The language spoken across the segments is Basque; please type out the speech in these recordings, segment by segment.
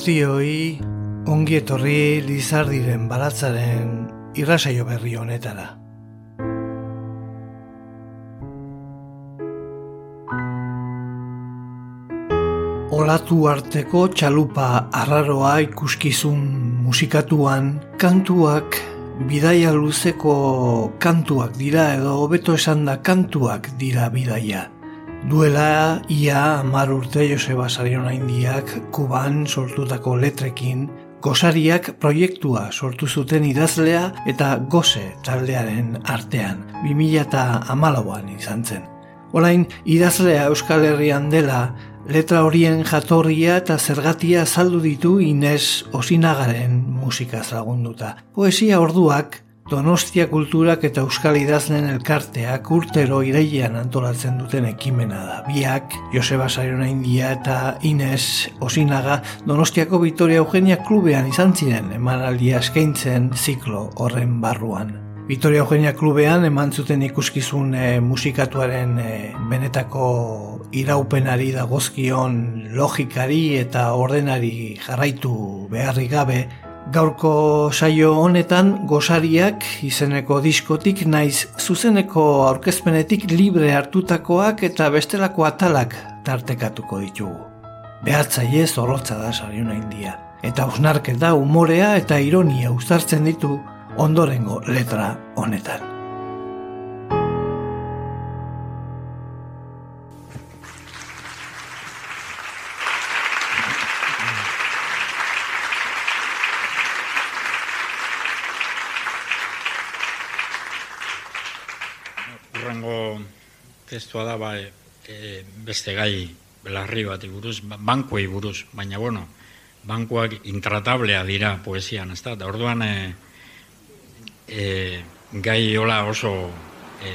Guztioi ongi etorri Lizardiren baratzaren irrasaio berri honetara. Olatu arteko txalupa arraroa ikuskizun musikatuan kantuak bidaia luzeko kantuak dira edo hobeto esan da kantuak dira bidaia. Duela ia amar urte Joseba Sariona Indiak kuban sortutako letrekin gozariak proiektua sortu zuten idazlea eta goze taldearen artean, 2000 eta amalauan izan zen. Olain, idazlea Euskal Herrian dela, letra horien jatorria eta zergatia saldu ditu Inez Osinagaren musikaz lagunduta. Poesia orduak, Donostia kulturak eta euskal idaznen elkarteak urtero irailean antolatzen duten ekimena da. Biak, Joseba Sariona India eta Ines Osinaga Donostiako Vitoria Eugenia klubean izan ziren emanaldia eskaintzen ziklo horren barruan. Vitoria Eugenia klubean eman zuten ikuskizun e, musikatuaren e, benetako iraupenari dagozkion logikari eta ordenari jarraitu beharri gabe Gaurko saio honetan gozariak izeneko diskotik naiz zuzeneko aurkezpenetik libre hartutakoak eta bestelako atalak tartekatuko ditugu. Behatzaile zorrotza da sariona india. Eta usnarketa, umorea eta ironia uztartzen ditu ondorengo letra honetan. Testua da ba, e, beste gai belarri bat buruz, ba, bankuei buruz, baina bueno, bankuak intratablea dira poesian, ez da? Da orduan e, e, gai hola oso e,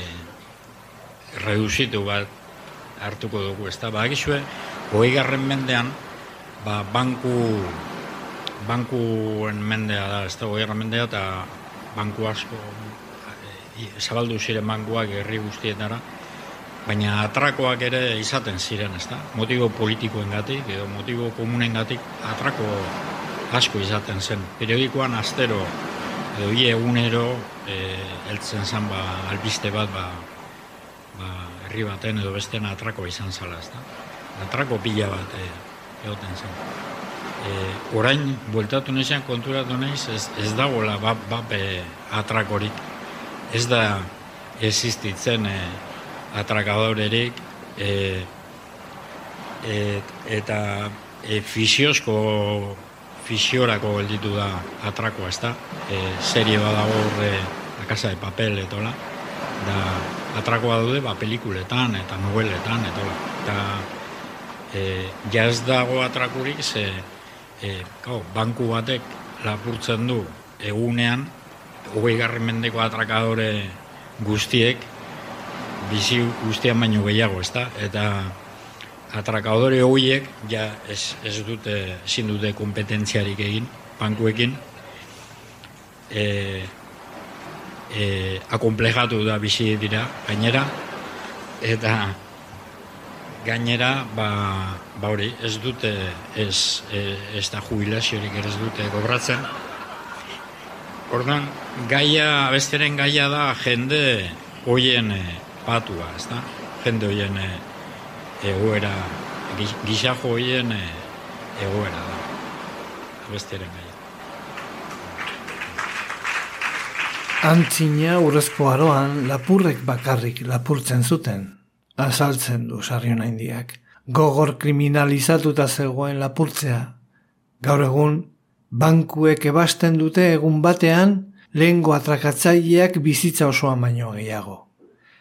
reduzitu bat hartuko dugu, ez da? Ba, egizue, hoi garren mendean, ba, banku bankuen mendea da, ez da, hoi garren mendea, eta banku asko, e, zabaldu ziren bankuak herri guztietara, baina atrakoak ere izaten ziren, ez da? Motibo politikoen gatik, edo motibo komunen gatik, atrako asko izaten zen. Periodikoan astero, edo ie egunero, e, eltzen zen ba, albiste bat, ba, ba, herri baten edo bestean atrako izan zala, ez da? Atrako pila bat e, egoten zen. E, orain, bueltatu nezean konturatu nahiz, ez, ez dagoela bat, bat atrakorik. Ez da existitzen e, atrakadorerik e, e, eta e, fisiozko fisiorako gelditu da atrakoa, ez da? E, serie badago horre la casa de papel etola, da atrakoa daude ba, pelikuletan eta noveletan etola. Eta e, jaz dago atrakurik ze e, kau, banku batek lapurtzen du egunean hogei garren mendeko atrakadore guztiek bizi guztian baino gehiago, ezta? Eta atrakadore horiek ja ez, ez dute ezin dute kompetentziarik egin bankuekin. E, e, akomplejatu da bizi dira gainera eta gainera ba, ba hori ez dute ez, ez da jubilaziorik ez dute gobratzen Ordan gaia, besteren gaia da jende hoien patua, ez da? Jende hoien e, egoera, gixajo hoien e, egoera da. Besteren gai. Antzina urrezko aroan lapurrek bakarrik lapurtzen zuten, azaltzen du sarriona indiak. Gogor kriminalizatuta zegoen lapurtzea. Gaur egun, bankuek ebasten dute egun batean, lehengo atrakatzaileak bizitza osoan baino gehiago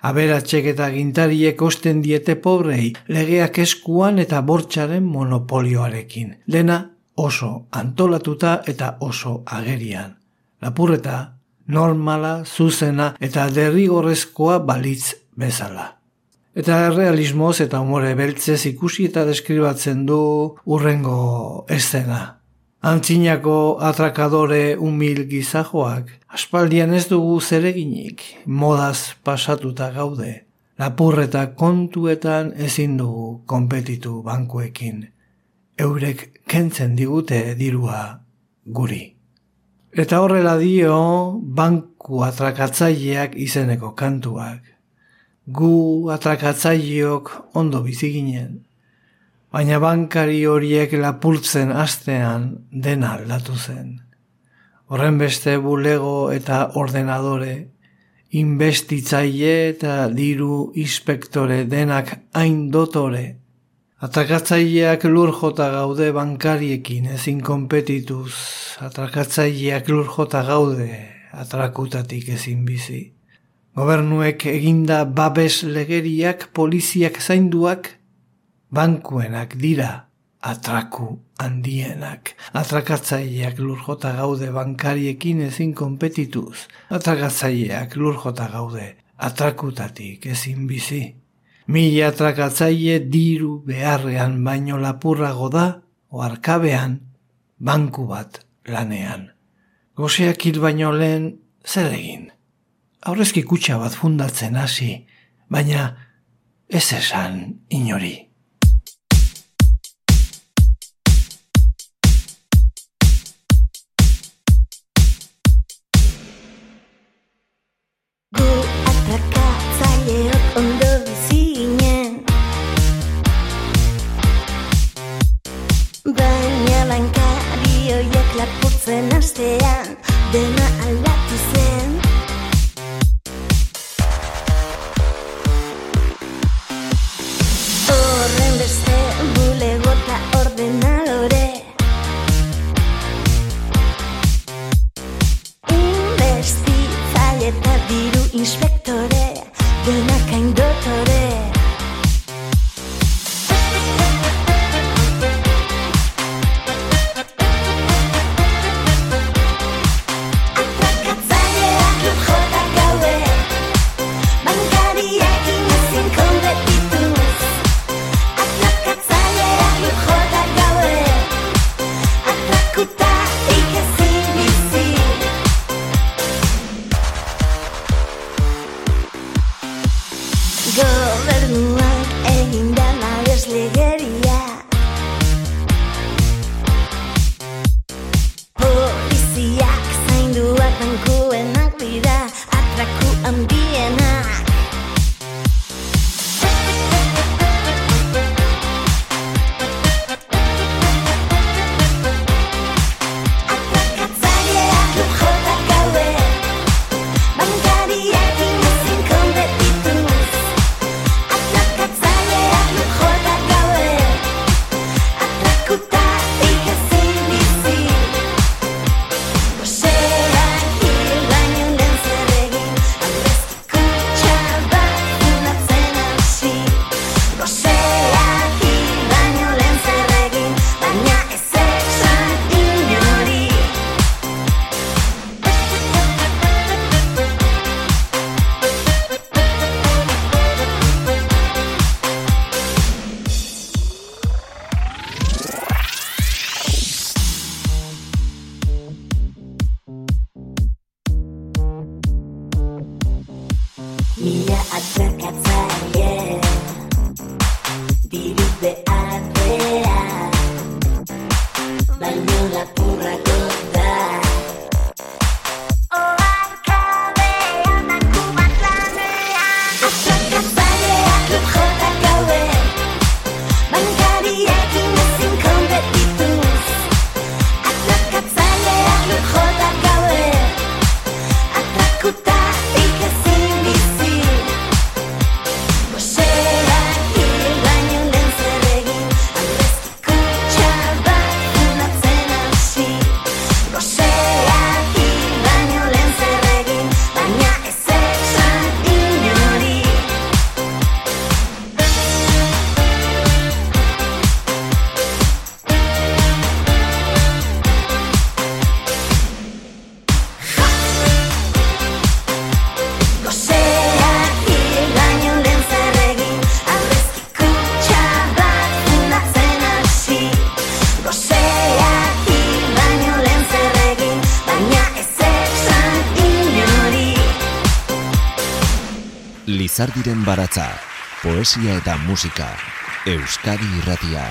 Aberatxek eta gintariek osten diete pobrei, legeak eskuan eta bortxaren monopolioarekin. Dena oso antolatuta eta oso agerian. Lapurreta, normala, zuzena eta derrigorrezkoa balitz bezala. Eta realismoz eta umore beltzez ikusi eta deskribatzen du urrengo eszena. Antzinako atrakadore umil gizajoak, aspaldian ez dugu zereginik, modaz pasatuta gaude. Lapurreta kontuetan ezin dugu konpetitu bankuekin. Eurek kentzen digute dirua guri. Eta horrela dio banku atrakatzaileak izeneko kantuak gu atrakatzaileok ondo bizi ginen. Baina bankari horiek lapurtzen astean dena aldatu zen. Horren beste bulego eta ordenadore, investitzaile eta diru inspektore denak hain dotore. Atrakatzaileak lur jota gaude bankariekin ezin konpetituz, atrakatzaileak lur jota gaude atrakutatik ezin bizi. Gobernuek eginda babes legeriak poliziak zainduak, bankuenak dira atraku handienak. Atrakatzaileak lurjota gaude bankariekin ezin konpetituz. Atrakatzaileak lurjota gaude atrakutatik ezin bizi. Mila atrakatzaile diru beharrean baino lapurrago da, oarkabean, banku bat lanean. Goseak hil baino lehen zer egin aurrezki kutsa bat fundatzen hasi, baina ez esan inori. Baina bankari horiek lapurtzen astean Dena aldatu zen Lizardiren baratza, poesia eta musika, Euskadi irratia.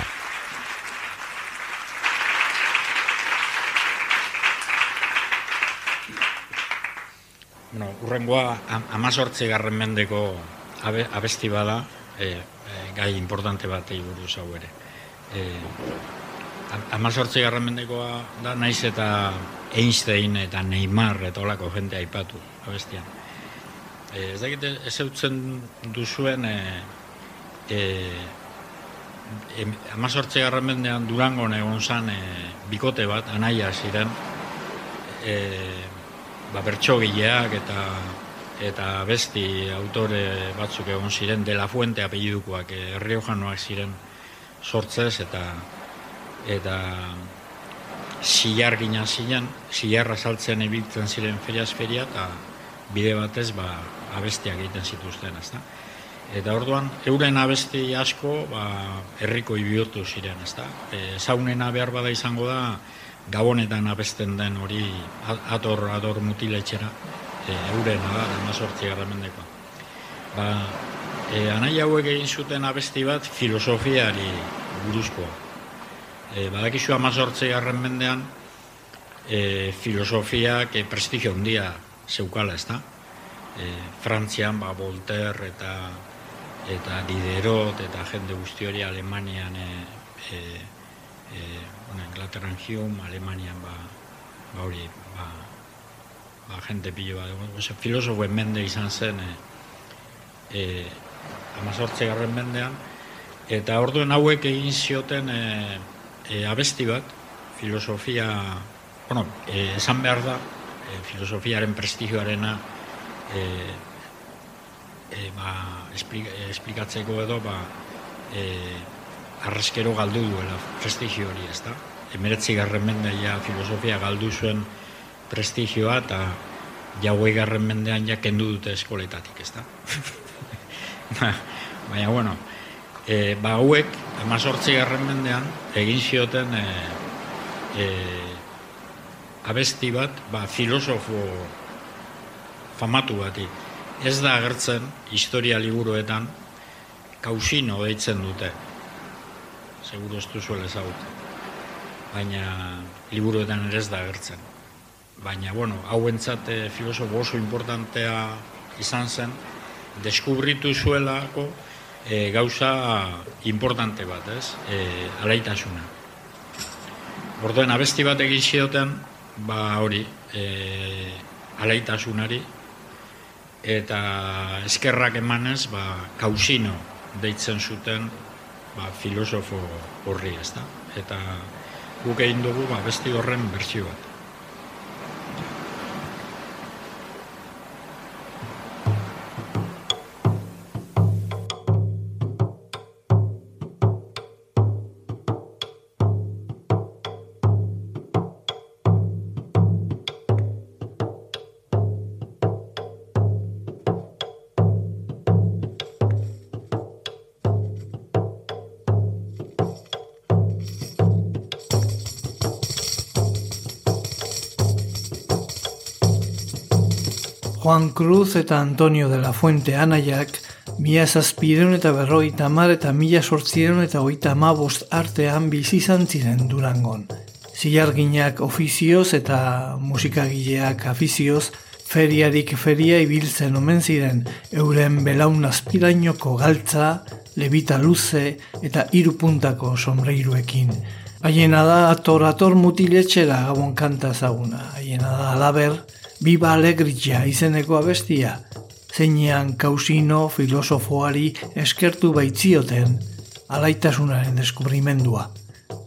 Bueno, urrengoa am- amazortzi garren mendeko abe, abesti bada, e, e, gai importante batei buruz hau ere. E, am- amazortzi garren mendekoa da naiz eta Einstein eta Neymar eta olako jente aipatu abestian. E, ez dakit ez eutzen duzuen e, e, em, amazortzi garren mendean Durangon egon zan e, bikote bat, anaia ziren, e, ba, bertsogileak eta eta besti autore batzuk egon ziren De La Fuente apellidukoak e, Riojanoak ziren sortzez eta eta silar gina ziren, silarra saltzen ibiltzen ziren feriaz feria eta bide batez ba, abestiak egiten zituzten, ezta? Eta orduan, euren abesti asko ba, herriko bihurtu ziren, ezta? E, zaunena behar bada izango da, gabonetan abesten den hori ator, ator mutiletxera, e, eurena da, emazortzi garramendekoa. Ba, e, anai hauek egin zuten abesti bat filosofiari buruzkoa. E, badakizu amazortzi garren mendean, e, filosofiak e, prestigio handia zeukala, ezta? E, Frantzian, ba, Voltaire eta eta Diderot eta jende guzti hori Alemanian e, e, e, bueno, Inglaterran Hume, Alemanian ba, ba hori ba, ba, jende pilo bat, oza, filosofoen mende izan zen e, e, amazortze garren mendean. Eta orduen hauek egin zioten e, e, abesti bat filosofia bueno, e, esan behar da e, filosofiaren prestigioarena e, e, ba, esplika, esplikatzeko edo ba, e, arrezkero galdu duela prestigio hori, ez da? Emeretzi garren mendean filosofia galdu zuen prestigioa eta jauei garren mendean ja kendu dute eskoletatik, ez da? Ba, Baina, bueno, e, ba, hauek, amazortzi garren mendean, egin zioten e, e, abesti bat, ba, filosofo famatu bati. Ez da agertzen historia liburuetan kausino deitzen dute. Seguro ez duzuela ezagutzen. Baina liburuetan ere ez da agertzen. Baina, bueno, hauentzat eh, filosofo oso importantea izan zen, deskubritu zuelako eh, gauza importante bat, ez? E, alaitasuna. Orduen abesti bat egin zioten, ba hori, e, alaitasunari, eta eskerrak emanez, ba, kausino deitzen zuten ba, filosofo horri, ez da? Eta guk egin dugu ba, besti horren bertsio bat. Juan Cruz eta Antonio de la Fuente anaiak mila zazpireun eta berrogeita mar eta mila sortzireun eta hogeita amabost artean bizi izan ziren Durangon. Zilarginak ofizioz eta musikagileak afizioz feriarik feria ibiltzen omen ziren euren belaun azpirainoko galtza, lebita luze eta hiru puntako sombreiruekin. Haiena da ator-ator mutiletxera gabon kanta ezaguna. Haiena da alaber, Biba Alegritxa izeneko abestia, zeinean kausino filosofoari eskertu baitzioten alaitasunaren deskubrimendua.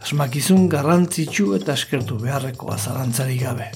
Asmakizun garrantzitsu eta eskertu beharrekoa zalantzarik gabe.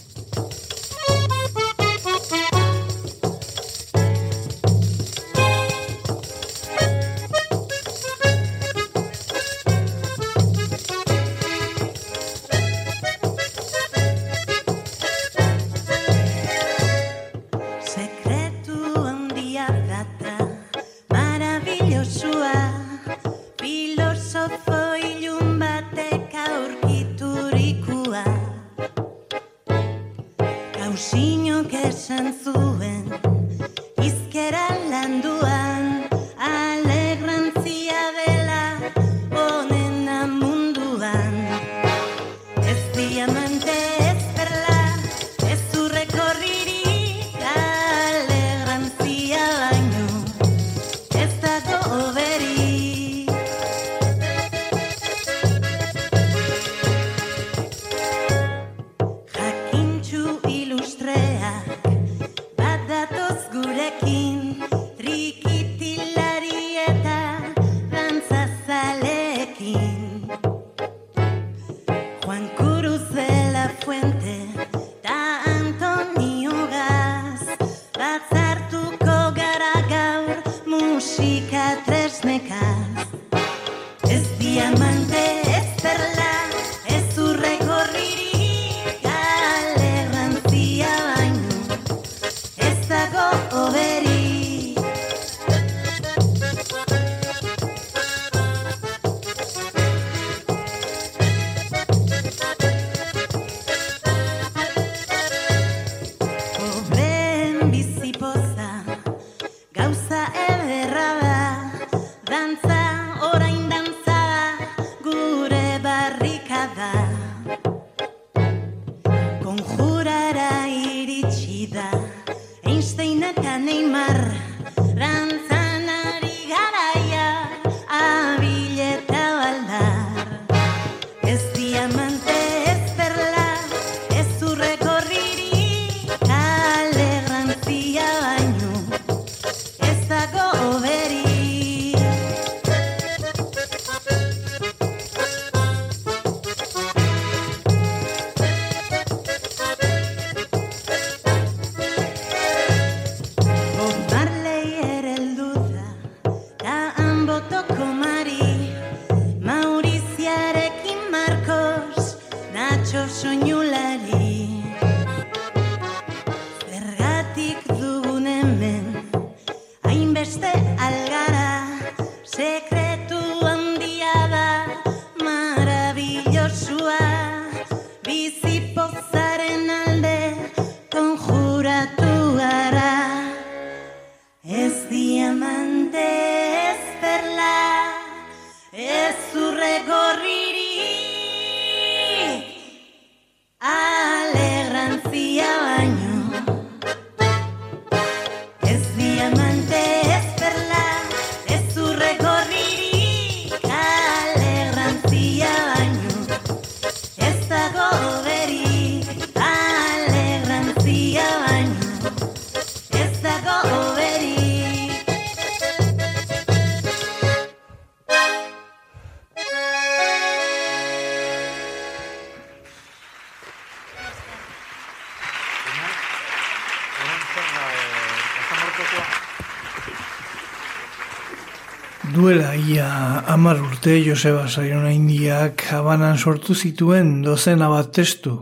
Amar urte Joseba Saiona Indiak Habanan sortu zituen dozena bat testu,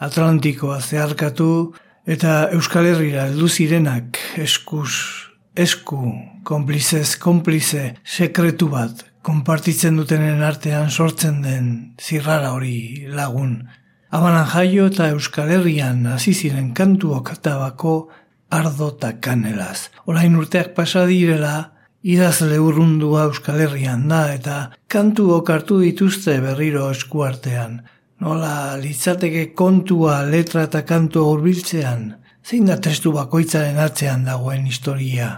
Atlantikoa zeharkatu eta Euskal Herrira heldu zirenak eskuz, esku, konplizez, konplize, sekretu bat, konpartitzen dutenen artean sortzen den zirrara hori lagun. Habanan jaio eta Euskal Herrian hasi ziren kantuok tabako ardo eta kanelaz. Orain urteak pasa direla, idazle urrundua Euskal Herrian da eta kantuok hartu dituzte berriro eskuartean. Nola litzateke kontua letra eta kantua hurbiltzean, zein da testu bakoitzaren atzean dagoen historia.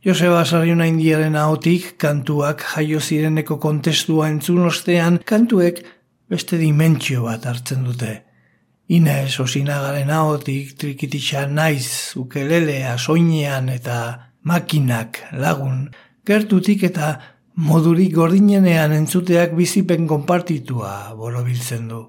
Joseba Sarriona Indiaren ahotik kantuak jaio zireneko kontestua entzun ostean kantuek beste dimentsio bat hartzen dute. Inez osinagaren ahotik trikititxa naiz ukelelea soinean eta makinak lagun gertutik eta modurik gordinenean entzuteak bizipen konpartitua borobiltzen du.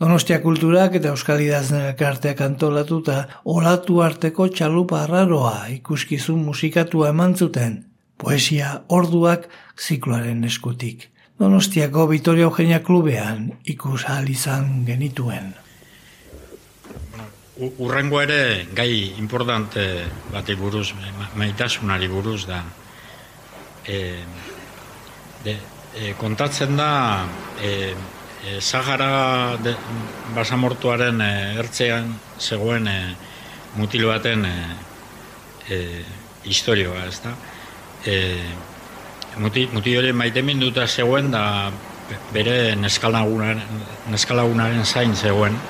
Donostia kulturak eta Euskal Idaznen elkarteak antolatuta olatu arteko txalupa arraroa ikuskizun musikatua eman zuten, poesia orduak zikloaren eskutik. Donostiako Vitoria Eugenia Klubean ikus izan genituen. Urrengo ere gai importante bati buruz, ma- maitasunari buruz da. E, de, e, kontatzen da e, e, Sahara de, basamortuaren e, ertzean zegoen e, mutil baten e, e, historioa, ez da? E, muti, muti hori maite minduta zegoen da bere neskalagunaren, neskalagunaren zain zegoen,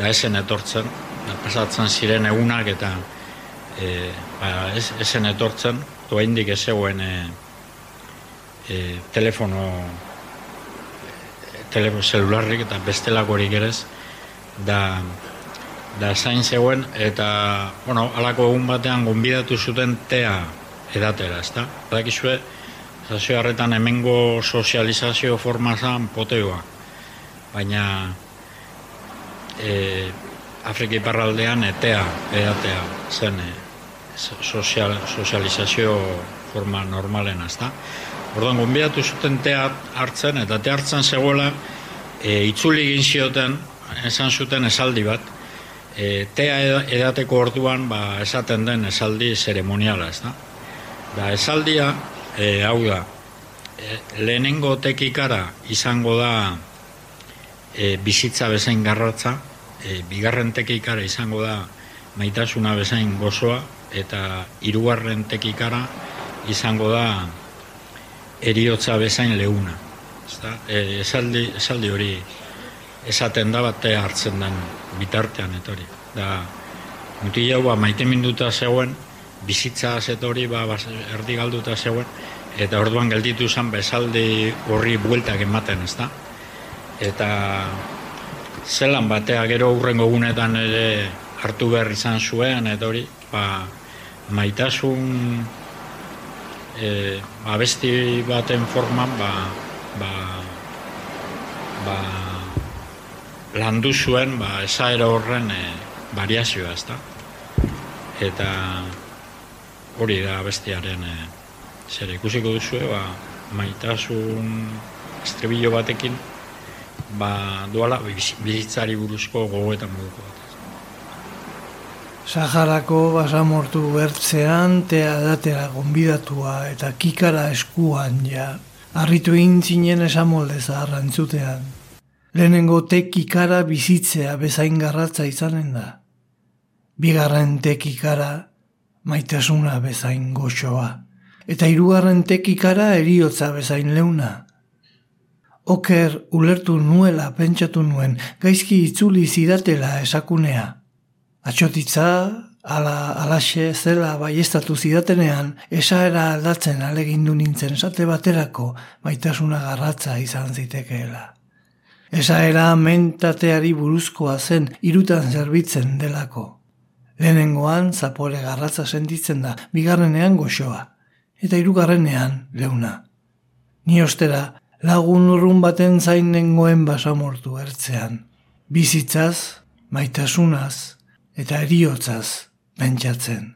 da esen etortzen, da pasatzen ziren egunak eta e, ba, ez, esen etortzen, doaindik ez zegoen e, e, telefono telefono celularrik eta bestelakorik ere da da zain zegoen eta bueno, alako egun batean gonbidatu zuten tea edatera, ezta? Badakizue, sasio harretan hemengo sozializazio forma zan poteoa. Baina e, Afrika iparraldean etea, edatea zen e, sozial, sozializazio forma normalen, ezta? Orduan, gonbidatu zuten tea hartzen, eta tea hartzen zegoela, e, itzuli egin zioten, esan zuten esaldi bat, e, tea eda- edateko orduan ba, esaten den esaldi zeremoniala, ez da? Da, esaldia, e, hau da, e, lehenengo tekikara izango da e, bizitza bezain garratza, e, bigarren tekikara izango da maitasuna bezain gozoa, eta hirugarren tekikara izango da eriotza bezain leuna. Ezta? E, esaldi, esaldi hori esaten da batea hartzen den bitartean etori. Da, Mutila hau ba, maite minduta zegoen, bizitza zetori ba, bas- erdi galduta zegoen, eta orduan gelditu zen bezaldi horri bueltak ematen, ezta? Eta zelan batea gero urrengo gunetan ere hartu behar izan zuen, eta hori, ba, maitasun e, abesti baten forman, ba, ba, ba, landu zuen, ba, esaera horren e, variazioa, ezta? Eta hori da bestiaren e, zer ikusiko duzue, ba, maitasun estribillo batekin, ba, duala biz- bizitzari buruzko gogoetan moduko bat. Saharako basamortu bertzean, tea datera gonbidatua eta kikara eskuan ja. Arritu egin zinen esamolde zaharra entzutean. Lehenengo te kikara bizitzea bezain garratza izanen da. Bigarren te kikara maitasuna bezain goxoa. Eta hirugarren te kikara eriotza bezain leuna. Oker ulertu nuela pentsatu nuen, gaizki itzuli zidatela esakunea. Atxotitza, ala, alaxe zela baiestatu zidatenean, esaera aldatzen alegindu nintzen esate baterako maitasuna garratza izan zitekeela. Esaera mentateari buruzkoa zen irutan zerbitzen delako. Lehenengoan zapore garratza sentitzen da, bigarrenean goxoa, eta hirugarrenean leuna. Ni ostera, lagun urrun baten zain nengoen basamortu ertzean. Bizitzaz, maitasunaz, eta eriotzaz pentsatzen.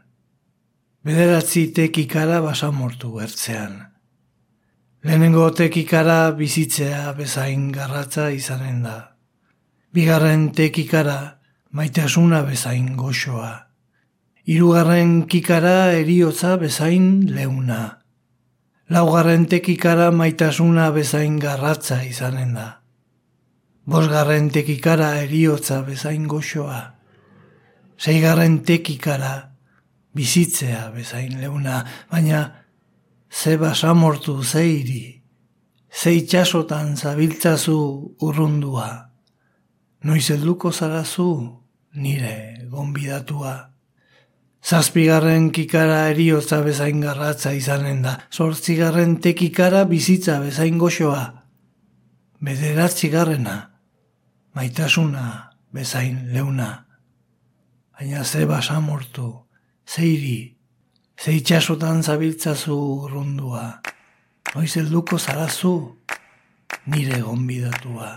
Bederatzi tekikara basamortu ertzean. Lehenengo tekikara bizitzea bezain garratza izanen da. Bigarren tekikara maitasuna bezain goxoa. Hirugarren kikara eriotza bezain leuna. Laugarren tekikara maitasuna bezain garratza izanen da. Bosgarren tekikara eriotza bezain goxoa. Seigarren tekikara bizitzea bezain leuna, baina ze basamortu zeiri, ze itxasotan zabiltzazu urrundua. Noiz helduko zarazu nire gonbidatua. Zazpigarren kikara eriotza bezain garratza izanen da. Zortzigarren tekikara bizitza bezain goxoa. Bederatzigarrena, maitasuna bezain leuna. Baina ze basamortu, zeiri, ze itxasotan zabiltzazu urrundua. Noiz helduko zarazu nire gonbidatua.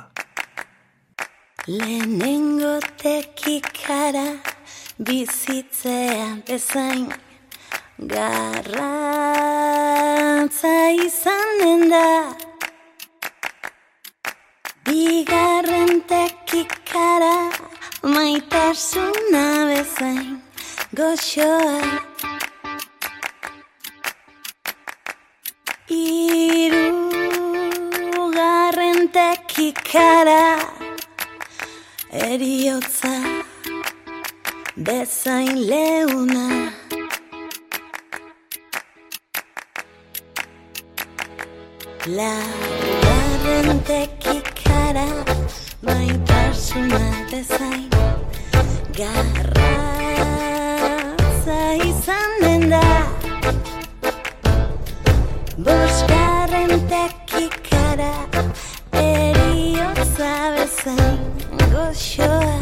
Lehenengo tekikara bizitzea bezain garratza izanen da. Bigarren tekikara maitasuna bezain goxoa. Irugarren tekikara eriotza bezain leuna. Laugarren tekikara maitasuna bezain. Garratza izanen da. Bosgarren tekikara eriotza bezain. Goxoa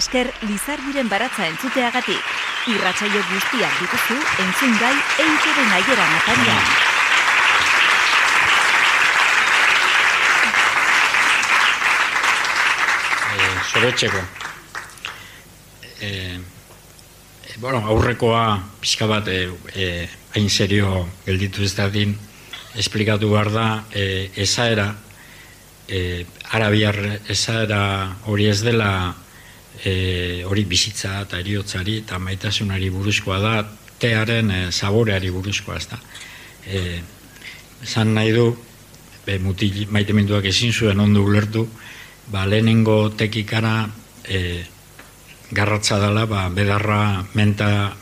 esker Lizardiren baratza entzuteagatik. Irratsaio guztiak dituzu entzun gai eiteren aieran atarian. eh, Soretxeko. Eh, eh, bueno, aurrekoa pixka bat eh, eh, hain serio gelditu ez dadin esplikatu behar da eh, esaera eh, arabiar esaera hori ez dela eh, hori bizitza eta eriotzari eta maitasunari buruzkoa da tearen eh, saboreari buruzkoa ez da. Eh, esan nahi du, be, mutil maiteminduak ezin zuen ondo ulertu, ba, lehenengo tekikara e, garratza dela, ba, bedarra menta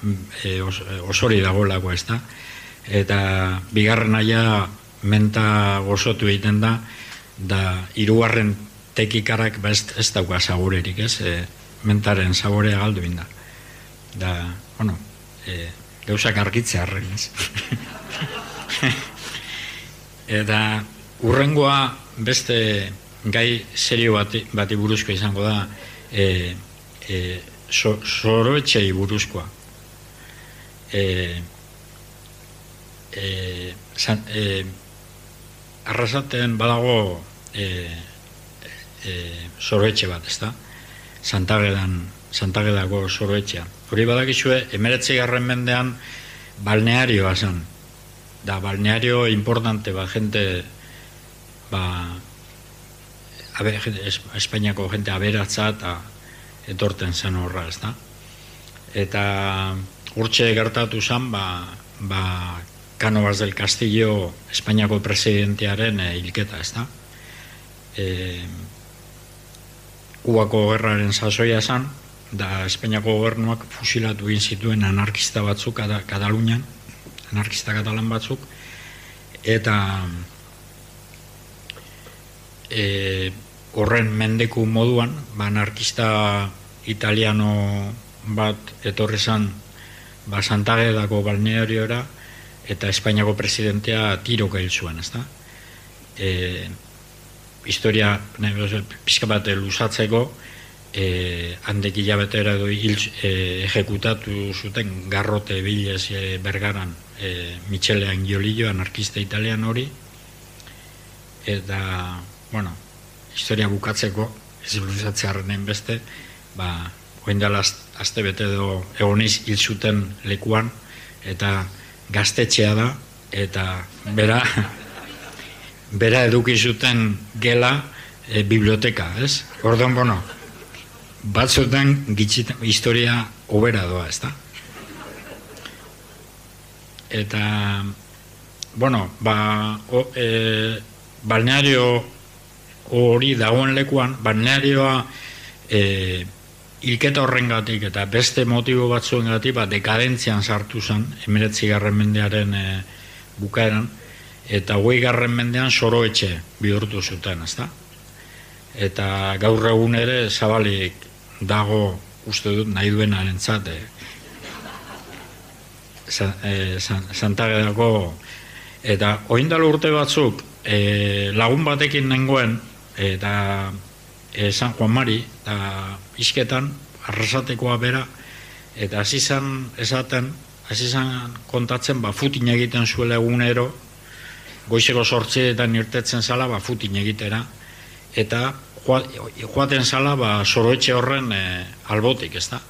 e, os, osori dagoelako ez da. Eta bigarren aia menta gozotu egiten da, da hirugarren tekikarak ba, ez, ez dauka saborerik, ez? E, mentaren saborea galdu egin da. Da, bueno, e, gauzak argitzea arren, ez? Eta urrengoa beste gai serio bati, bati buruzkoa izango da e, e, so, soroetxei buruzkoa. E, e, san, e, arrasaten badago e, e, soroetxe bat, ezta? Santagedan, Santagedako soroetxea. Hori badakizue, emeretzi garren mendean balnearioa zen. Da, balneario importante, ba, gente, ba, abe, Espainiako jente aberatza eta etorten zen horra, ez da? Eta urtxe gertatu zen, ba, ba, Canovas del Castillo Espainiako presidentearen e, hilketa, ez da? E, Kubako gerraren sasoia zen, da Espainiako gobernuak fusilatu egin zituen anarkista batzuk Katalunian, anarkista katalan batzuk, eta e, horren mendeku moduan, ba, anarkista italiano bat etorri zan ba, Santagedako balneariora eta Espainiako presidentea tiro hil zuen, ezta? E, historia pixka bat luzatzeko e, handek hilabetera edo hil, e, ejekutatu zuten garrote bilez e, bergaran e, Michele Angiolillo, anarkista italian hori. Eta bueno, historia bukatzeko ez luzatzearen beste ba, oin dela azte bete edo egoniz hil zuten lekuan eta gaztetxea da eta bera bera eduki zuten gela e, biblioteka, ez? Orduan, bueno, batzutan gitxita, historia obera doa, ez da? Eta, bueno, ba, o, e, balneario hori dagoen lekuan, balnearioa e, hilketa horrengatik eta beste motibo batzuengatik ba, dekadentzian sartu zen, emiretzi garren mendearen e, bukaeran, eta hogei garren mendean soroetxe bihurtu zuten, ezta? Eta gaur egun ere zabalik dago uste dut nahi duenaren zate. E, Santagedako eta oindalo urte batzuk e, lagun batekin nengoen eta e, San Juan Mari eta isketan arrasatekoa bera eta hasi zen esaten hasi zen kontatzen ba futin egiten zuela egunero goizeko sortzeetan irtetzen zala ba futin egitera eta joa- joaten zala ba soroetxe horren e, albotik, ezta?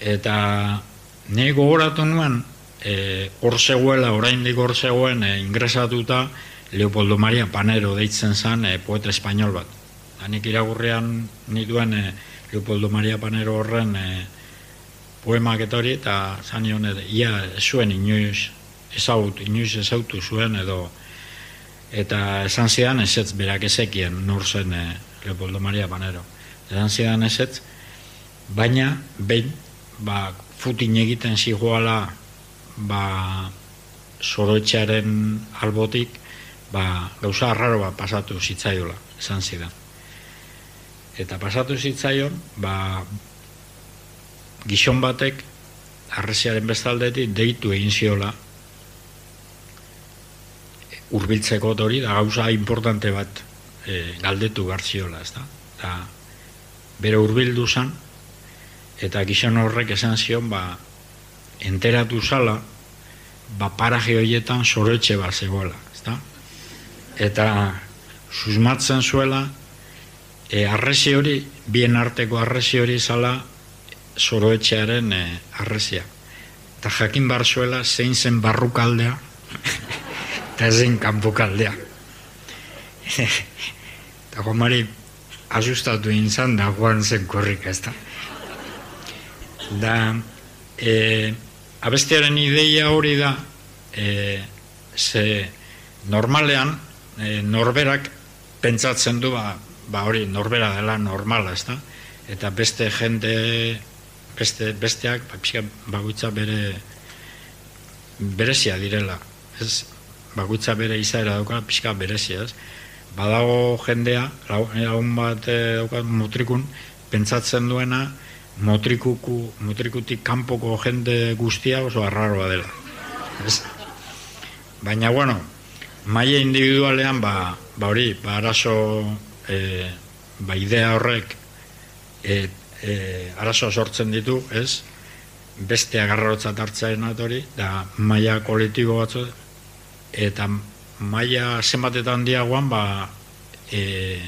Eta ni gogoratu nuen e, hor zegoela, oraindik hor zegoen e, ingresatuta Leopoldo Maria Panero deitzen zen e, poeta espainol bat. Da nik iragurrean nituen e, Leopoldo Maria Panero horren e, poemak eta hori, eta zan ia ez zuen inoiz ezagut, inoiz ezautu zuen edo eta esan zidan ezetz berak ezekien nor zen e, Leopoldo Maria Panero. Esan zidan ezetz, baina behin ba, futin egiten zigoala ba, soroetxearen albotik ba, gauza arraro bat pasatu zitzaiola, esan zidan. Eta pasatu zitzaion, ba, gizon batek arresiaren bestaldetik deitu egin ziola hurbiltzeko hori da gauza importante bat e, galdetu behar ziola, ez da? Da, bere hurbildu zan, eta gizon horrek esan zion, ba, enteratu zala, ba, paraje horietan soroetxe bat zegoela, ezta? Eta susmatzen zuela, e, arresi hori, bien arteko arresi hori zala, soroetxearen e, arresia. Eta jakin bar zuela, zein zen barrukaldea, eta zein kanpokaldea. Eta gomari asustatu inzan da joan zen korrika, ez da. Da, e, abestearen ideia hori da, e, ze normalean, e, norberak pentsatzen du, ba, ba hori norbera dela normala, ez da. Eta beste jende, beste, besteak, ba, pixka, bakoitza bere, berezia direla. Ez, bakoitza bere izaera dauka, pixka berezia, ez. Badago jendea, lagun bat eh, dauka motrikun, pentsatzen duena, motrikuku, motrikutik kanpoko jende guztia oso arraroa dela. Ez? Baina, bueno, maila individualean, ba, ba hori, ba arazo, e, ba idea horrek, e, e, arazoa sortzen ditu, ez? Beste agarrotzat hartzaen hori, da maila kolektibo batzu, eta maila zenbatetan handiagoan, ba, e,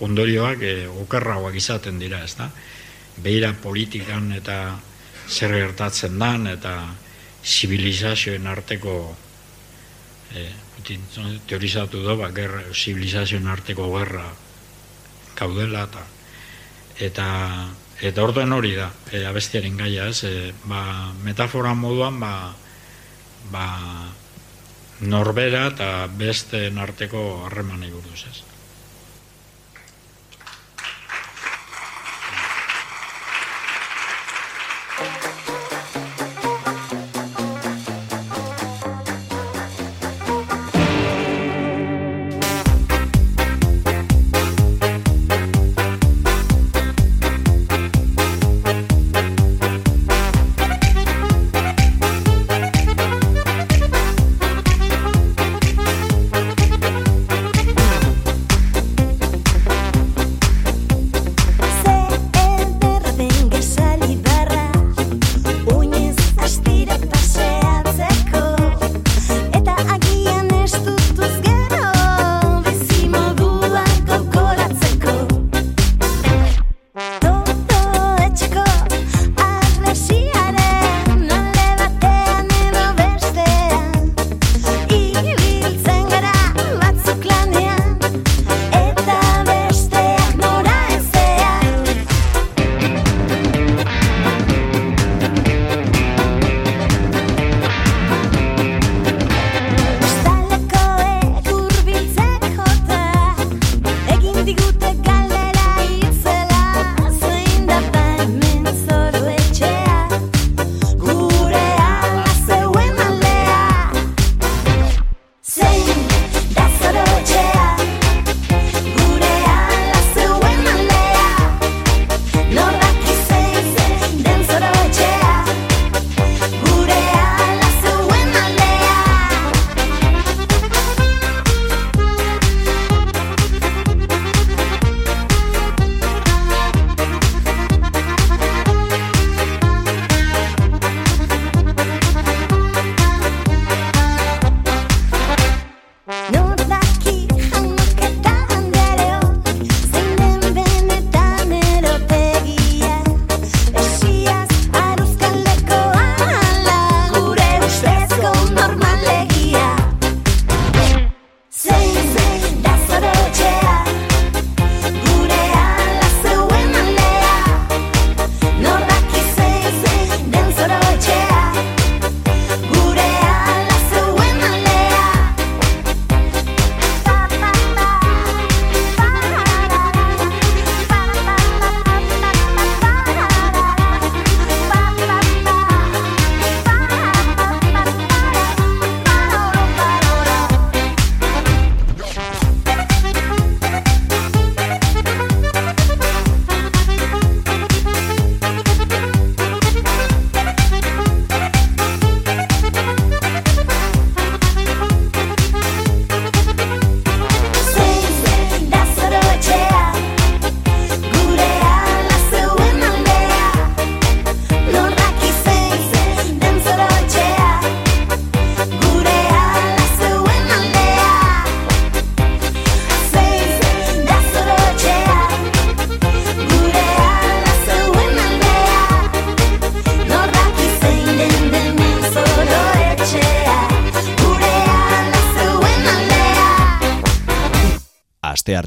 ondorioak e, okerragoak izaten dira, ez da? Beira politikan eta zer gertatzen dan, eta zibilizazioen arteko e, teorizatu da, ba, gerra, zibilizazioen arteko gerra gaudela, eta eta eta orduan hori da, e, abestiaren gaia, ez, e, ba, metafora moduan, ba, ba, norbera eta besteen arteko harremanei buruz, ez.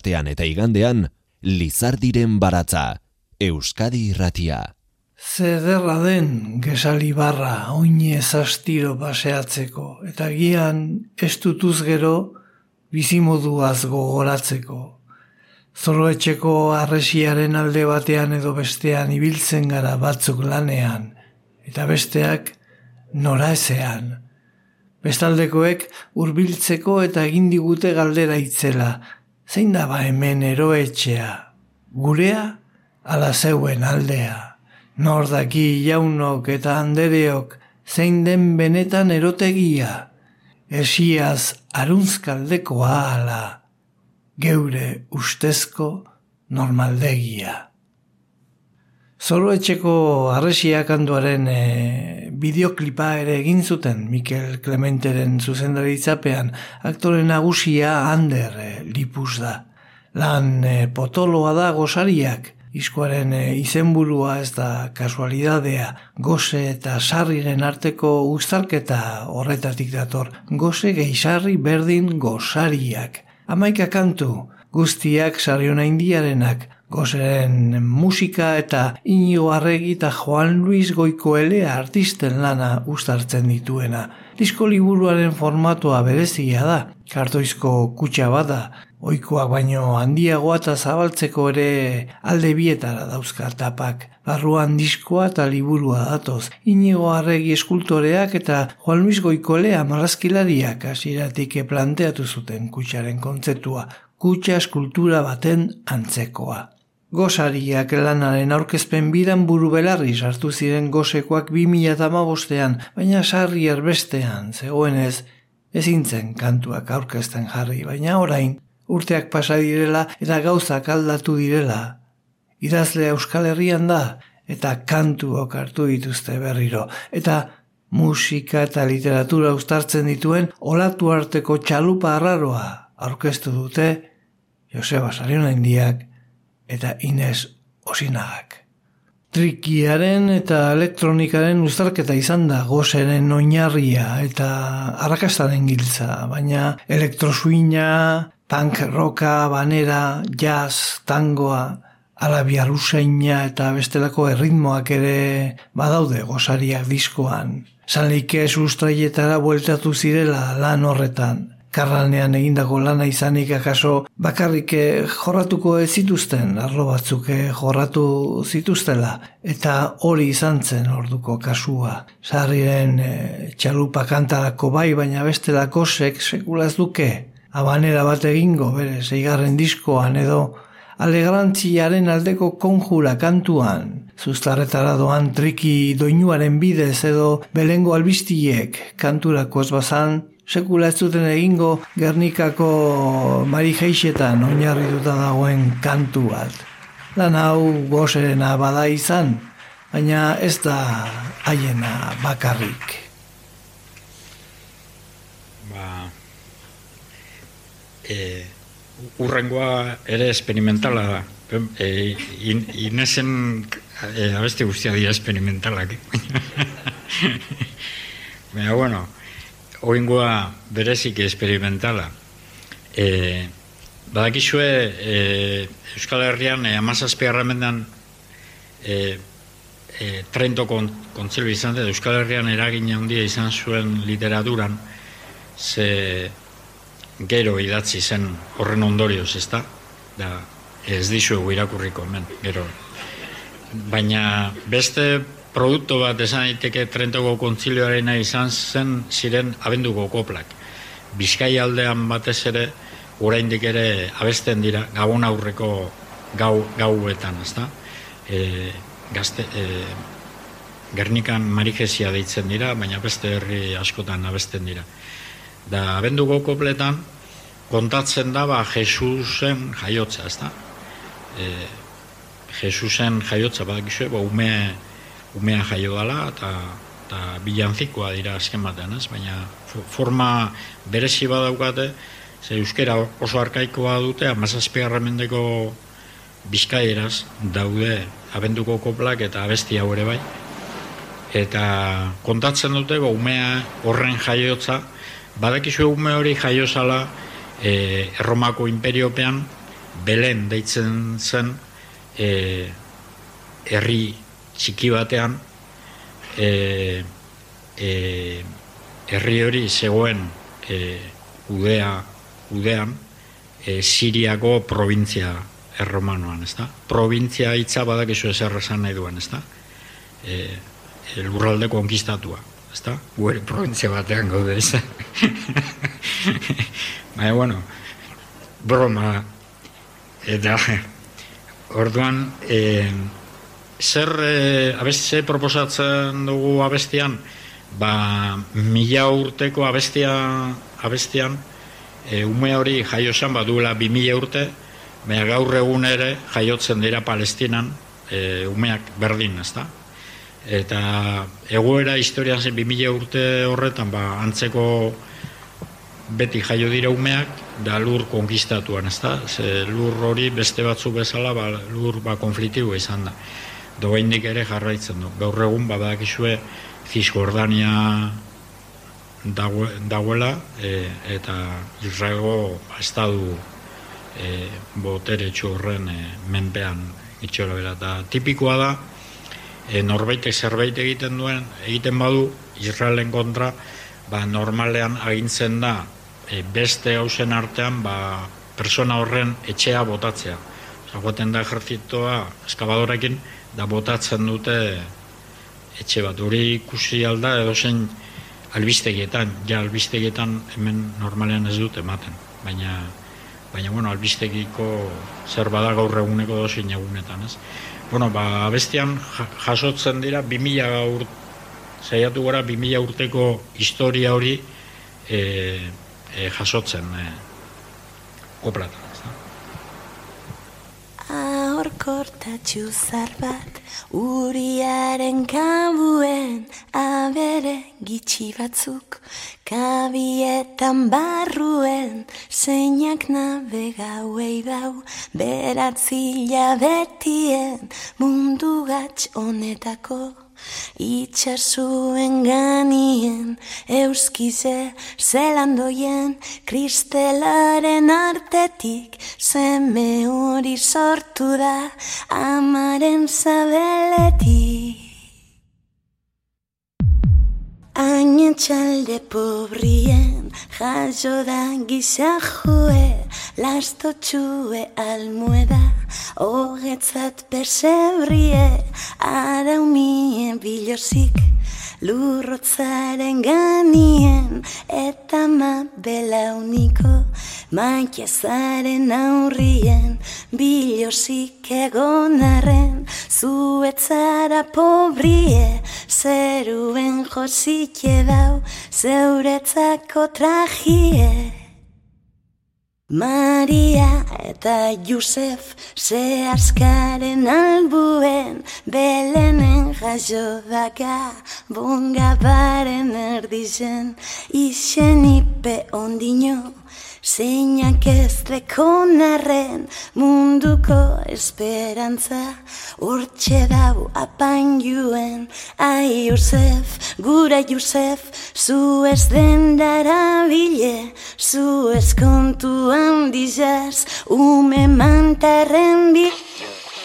Asteartean eta igandean, Lizardiren baratza, Euskadi irratia. Zederra den gesali barra oinez astiro baseatzeko, eta gian ez dutuz gero bizimoduaz gogoratzeko. Zoroetxeko arresiaren alde batean edo bestean ibiltzen gara batzuk lanean, eta besteak nora ezean. Bestaldekoek hurbiltzeko eta egin digute galdera itzela, zein da ba hemen eroetxea, gurea ala zeuen aldea. Nor daki jaunok eta andereok zein den benetan erotegia, esiaz arunzkaldekoa ala, geure ustezko normaldegia. Zoroetxeko arresia kantuaren e, bideoklipa ere egin zuten Mikel Clementeren zuzendaritzapean aktore nagusia Ander e, Lipus da. Lan e, potoloa da gozariak, Iskoaren e, izenburua ez da kasualidadea, goze eta sarriren arteko uztarketa horretatik dator. Goze gehi berdin gozariak. Amaika kantu, guztiak sariona indiarenak, gozeren musika eta inigo arregi eta Juan Luis Goikoelea artisten lana uztartzen dituena. Disko liburuaren formatua berezia da, kartoizko kutsa bada, Oikoak baino handiagoa eta zabaltzeko ere alde bietara dauzka tapak. Barruan diskoa eta liburua datoz. Inigo arregi eskultoreak eta Juan Luis Goikolea marrazkilariak hasieratik planteatu zuten kutsaren kontzeptua. Kutsa eskultura baten antzekoa. Gosariak lanaren aurkezpen bidan buru belarri sartu ziren gosekoak 2008an, baina sarri erbestean, zegoenez, ezintzen kantuak aurkezten jarri, baina orain, urteak pasa direla eta gauzak aldatu direla. Idazle Euskal Herrian da eta kantuok hartu dituzte berriro. Eta musika eta literatura uztartzen dituen olatu arteko txalupa arraroa aurkeztu dute Joseba Sariona Indiak eta Ines Osinagak. Trikiaren eta elektronikaren uztarketa izan da gozeren oinarria eta arrakastaren giltza, baina elektrosuina, punk rocka, banera, jazz, tangoa, alabiar usaina eta bestelako erritmoak ere badaude gozariak diskoan. Sanlike sustraietara bueltatu zirela lan horretan. Karranean egindako lana izanik akaso bakarrik eh, jorratuko ez zituzten, arlo batzuk eh, jorratu zituztela, eta hori izan zen orduko kasua. Sarriren e, txalupa kantarako bai, baina bestelako sek sekulaz duke. Abanera bat egingo, bere, zeigarren diskoan edo alegrantziaren aldeko konjura kantuan, zuztarretara doan triki doinuaren bidez edo belengo albistiek kanturako ez bazan, sekula ez duten egingo Gernikako mari geixetan oinarri dagoen kantu bat. Lan hau gozerena bada izan, baina ez da haiena bakarrik. e, urrengoa ere esperimentala da. E, in, inesen e, abeste guztia dira esperimentalak. Baina, bueno, oingoa berezik esperimentala. E, badakizue, e, Euskal Herrian, e, amazazpi harramendan, e, e, Trento kon, kontzilu izan da, Euskal Herrian eragin handia izan zuen literaturan, ze gero idatzi zen horren ondorioz, ezta? Da, ez dizuegu irakurriko hemen, gero. Baina beste produktu bat esan daiteke Trentoko kontzilioarena izan zen ziren abenduko koplak. Bizkai aldean batez ere, oraindik ere abesten dira, gabon aurreko gau, gauetan, ezta? E, gazte, e, Gernikan marijesia deitzen dira, baina beste herri askotan abesten dira. Da, abenduko kopletan, kontatzen da, ba, Jesusen jaiotza, ez da? E, Jesusen jaiotza, ba, gizue, ba, ume, umea jaio dela, eta, eta bilanzikoa dira azken batean, ez? Baina forma berezi badaukate, ze euskera oso arkaikoa dute, amazazpigarra mendeko bizkaieraz daude abenduko koplak eta abesti hau ere bai. Eta kontatzen dute, ba, umea horren jaiotza, Badakizu ume hori jaiozala e, Erromako imperiopean Belen deitzen zen e, herri txiki batean e, e, herri hori zegoen e, udea, udean e, Siriako provintzia erromanoan, ezta? Provintzia hitza badakizu ezer esan nahi duen, ezta? E, lurralde konkistatua, ezta? Guere provintzia batean gaude, ezta? Baina, bueno, broma, eta orduan, e, zer e, abeste proposatzen dugu abestian, ba, mila urteko abestia, abestian, e, ume hori jaio zen baduela bi mila urte, baina gaur egun ere jaiotzen dira Palestinan e, umeak berdin, ezta? Eta egoera historian zen bi mila urte horretan, ba, antzeko beti jaio dira umeak, da lur konkistatuan, ezta? Ze lur hori beste batzu bezala, ba, lur ba, konfliktibo izan da. Doaindik ere jarraitzen du. Gaur egun badakizue Cisjordania dago, dagoela e, eta Israego ba, estadu e, botere horren e, menpean itxora bera. Eta tipikoa da, e, norbaitek zerbait egiten duen, egiten badu Israelen kontra, ba, normalean agintzen da e, beste hausen artean ba, persona horren etxea botatzea. Zagoaten da ejertzitoa eskabadorekin, da botatzen dute etxe bat. Hori ikusi alda edo zen albistegietan, ja albistegietan hemen normalean ez dute ematen. Baina, baina bueno, albistegiko zer bada gaur eguneko dozin egunetan, ez? Bueno, ba, bestian jasotzen dira 2000 gaur, saiatu gara 2000 urteko historia hori e, e, jasotzen e, koplatan, ez da? Aurkortatxu zar bat Uriaren kabuen abere gitxi batzuk Kabietan barruen zeinak nabegauei dau Beratzila betien mundu gatx honetako Itxasuen ganien euskize zelandoien kristelaren artetik zeme hori sortu da amaren zabeletik. Aine txalde pobrien jaso da gizajue lasto txue almueda hogetzat persebrie araumie bilozik lurrotzaren ganien eta ma belauniko maikezaren aurrien bilosik egonarren zuetzara pobrie zeruen josike dau zeuretzako trajie Maria eta Josef ze askaren albuen belenen jaso daka bonga baren erdizen isen ipe ondino zeinak ez dekonarren munduko esperantza urtxe dau apain juen ai Josef, gura Josef zu ez dendara bile zu ez kontuan dizaz ume mantarren bi.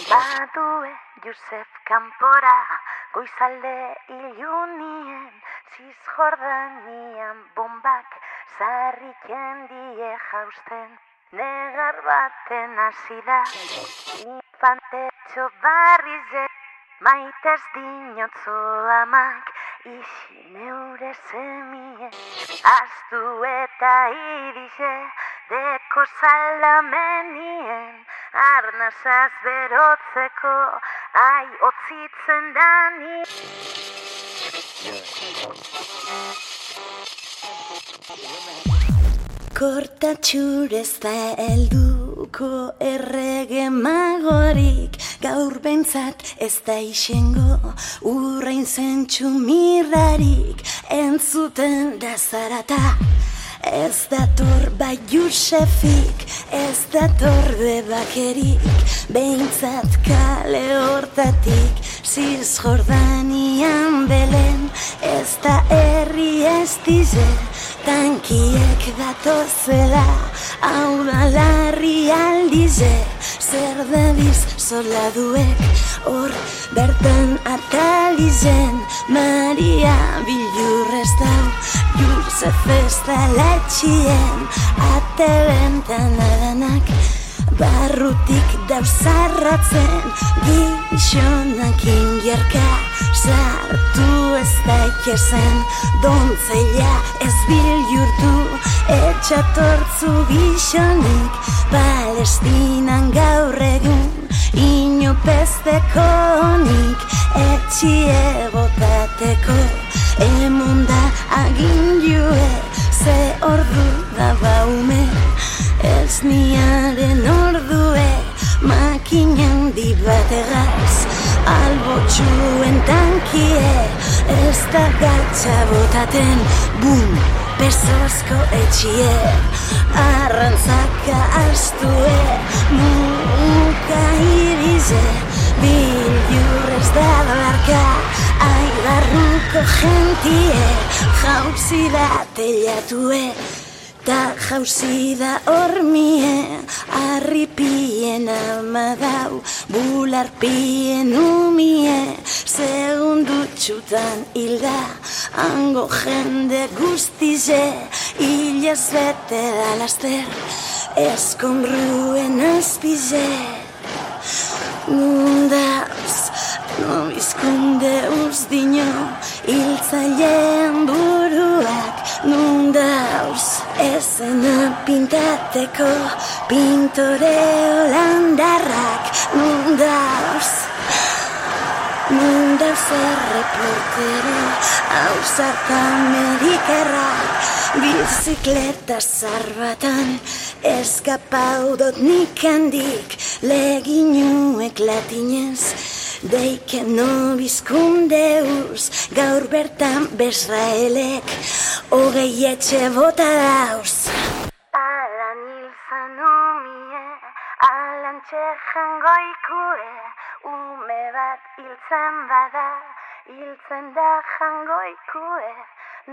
Badue Josef kanpora goizalde ilunien Cisjordanian bombak zarriken die jausten negar baten hasi da infantetxo barri ze maitez dinotzo amak isi neure semie. Astu eta irixe deko salamenien arnazaz berotzeko ai otzitzen dani Kortatxurez da helduko errege magorik Gaur bentzat ez da isengo urrein zentsu mirrarik Entzuten da zarata Ez dator bai Josefik, ez dator bebakerik Behintzat kale hortatik, ziz jordanian belen. Ez da herri ez dize, tankiek datozela Hau da larri aldize. Zer dabiz zoladuek Hor bertan atalizen. Maria bilurrez dau Juzef ez da latxien Atelentan adanak Barrutik dauzarratzen Gixonak ingerka Sartu ez daikezen Dontzeia ez bilurtu Etxatortzu gixonik Palestinan gaur egun Inopesteko honik Etxie botateko Emonda agindue Ze ordu da baume. Ez niaren ordue Makinan di bategaz Albotxuen tankie Ez da gatza botaten. Bum, pesozko etxie Arrantzaka astue. Muka irize Bilurrez da barka Aibarruko gentie Jauzi da telatue Ta jauzi da hormie, arripien ama dau, bularpien umie, segundu txutan hilda, hango jende guztize, hilaz bete da laster, eskongruen azpize. Mundauz, no bizkunde uzdino, hiltzaileen buruak, Nundauz, ezena pintateko pintore holandarrak Nundauz, nundauz erreportero hauzat amerikarrak Bizikleta zarbatan eskapau dot nik handik Leginuek latinez Deiken no bizkundeuz gaur bertan besraelek Hogei etxe bota dauz. Alan hilzan umie, alan txejan goikue Ume bat hiltzen bada, hiltzen da jangoikue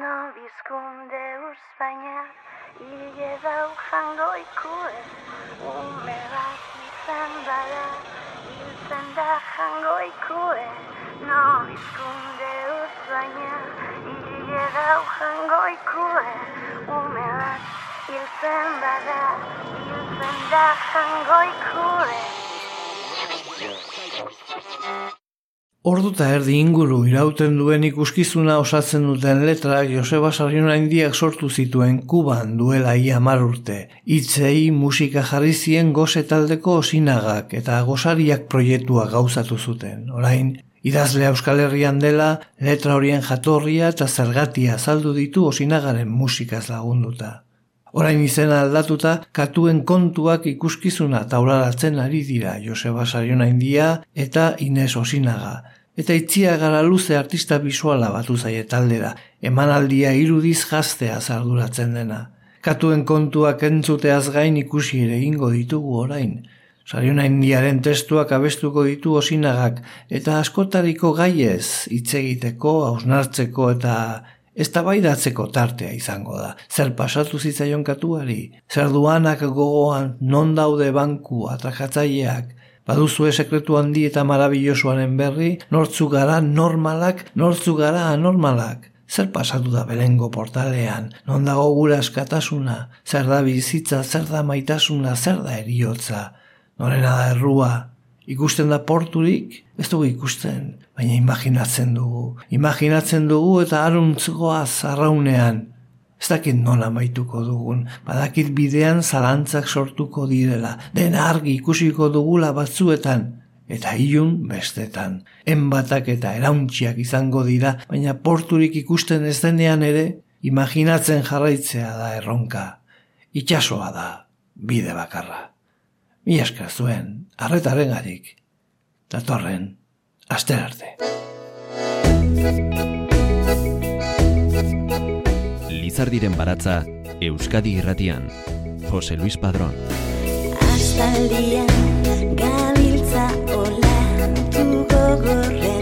No bizkundeuz baina, hile dau jangoikue Ume bat hiltzen bada, hiltzen da jangoikue No bizkundeuz baina, hile dau jangoikue Ume bat hiltzen bada, hiltzen da jangoikue Ordu eta erdi inguru irauten duen ikuskizuna osatzen duten letrak Joseba Sarrionaindiak sortu zituen Kuban duela ia hamar urte. Hitzei musika jarri zien goze taldeko osinagak eta gozariak proiektua gauzatu zuten. Orain, idazle Euskal Herrian dela, letra horien jatorria eta zergatia azaldu ditu osinagaren musikaz lagunduta. Orain izena aldatuta, katuen kontuak ikuskizuna taularatzen ari dira Joseba Sarionaindia eta Ines Osinaga. Eta itzia gara luze artista bisuala batu zaie taldera, emanaldia irudiz jaztea zarduratzen dena. Katuen kontuak entzuteaz gain ikusi ere egingo ditugu orain. Sarionaindiaren testuak abestuko ditu osinagak, eta askotariko gaiez hitz egiteko, hausnartzeko eta eztabaidatzeko tartea izango da. Zer pasatu zitzaion katuari? Zer duanak gogoan non daude banku atrakatzaileak? Baduzue sekretu handi eta marabillosuaren berri, nortzu gara normalak, nortzu gara anormalak. Zer pasatu da belengo portalean, non dago gura askatasuna, zer da bizitza, zer da maitasuna, zer da eriotza. Norena da errua, ikusten da porturik, ez dugu ikusten, baina imaginatzen dugu. Imaginatzen dugu eta aruntzugoa zarraunean. Ez dakit nola maituko dugun, badakit bidean zalantzak sortuko direla, dena argi ikusiko dugula batzuetan, eta ilun bestetan. Enbatak eta erauntxiak izango dira, baina porturik ikusten ez denean ere, imaginatzen jarraitzea da erronka. Itxasoa da, bide bakarra. Mi esker zuen, arretaren garik. Datorren, aster arte. Lizardiren baratza, Euskadi irratian. Jose Luis Padrón. Astaldian gabiltza olatu gogorren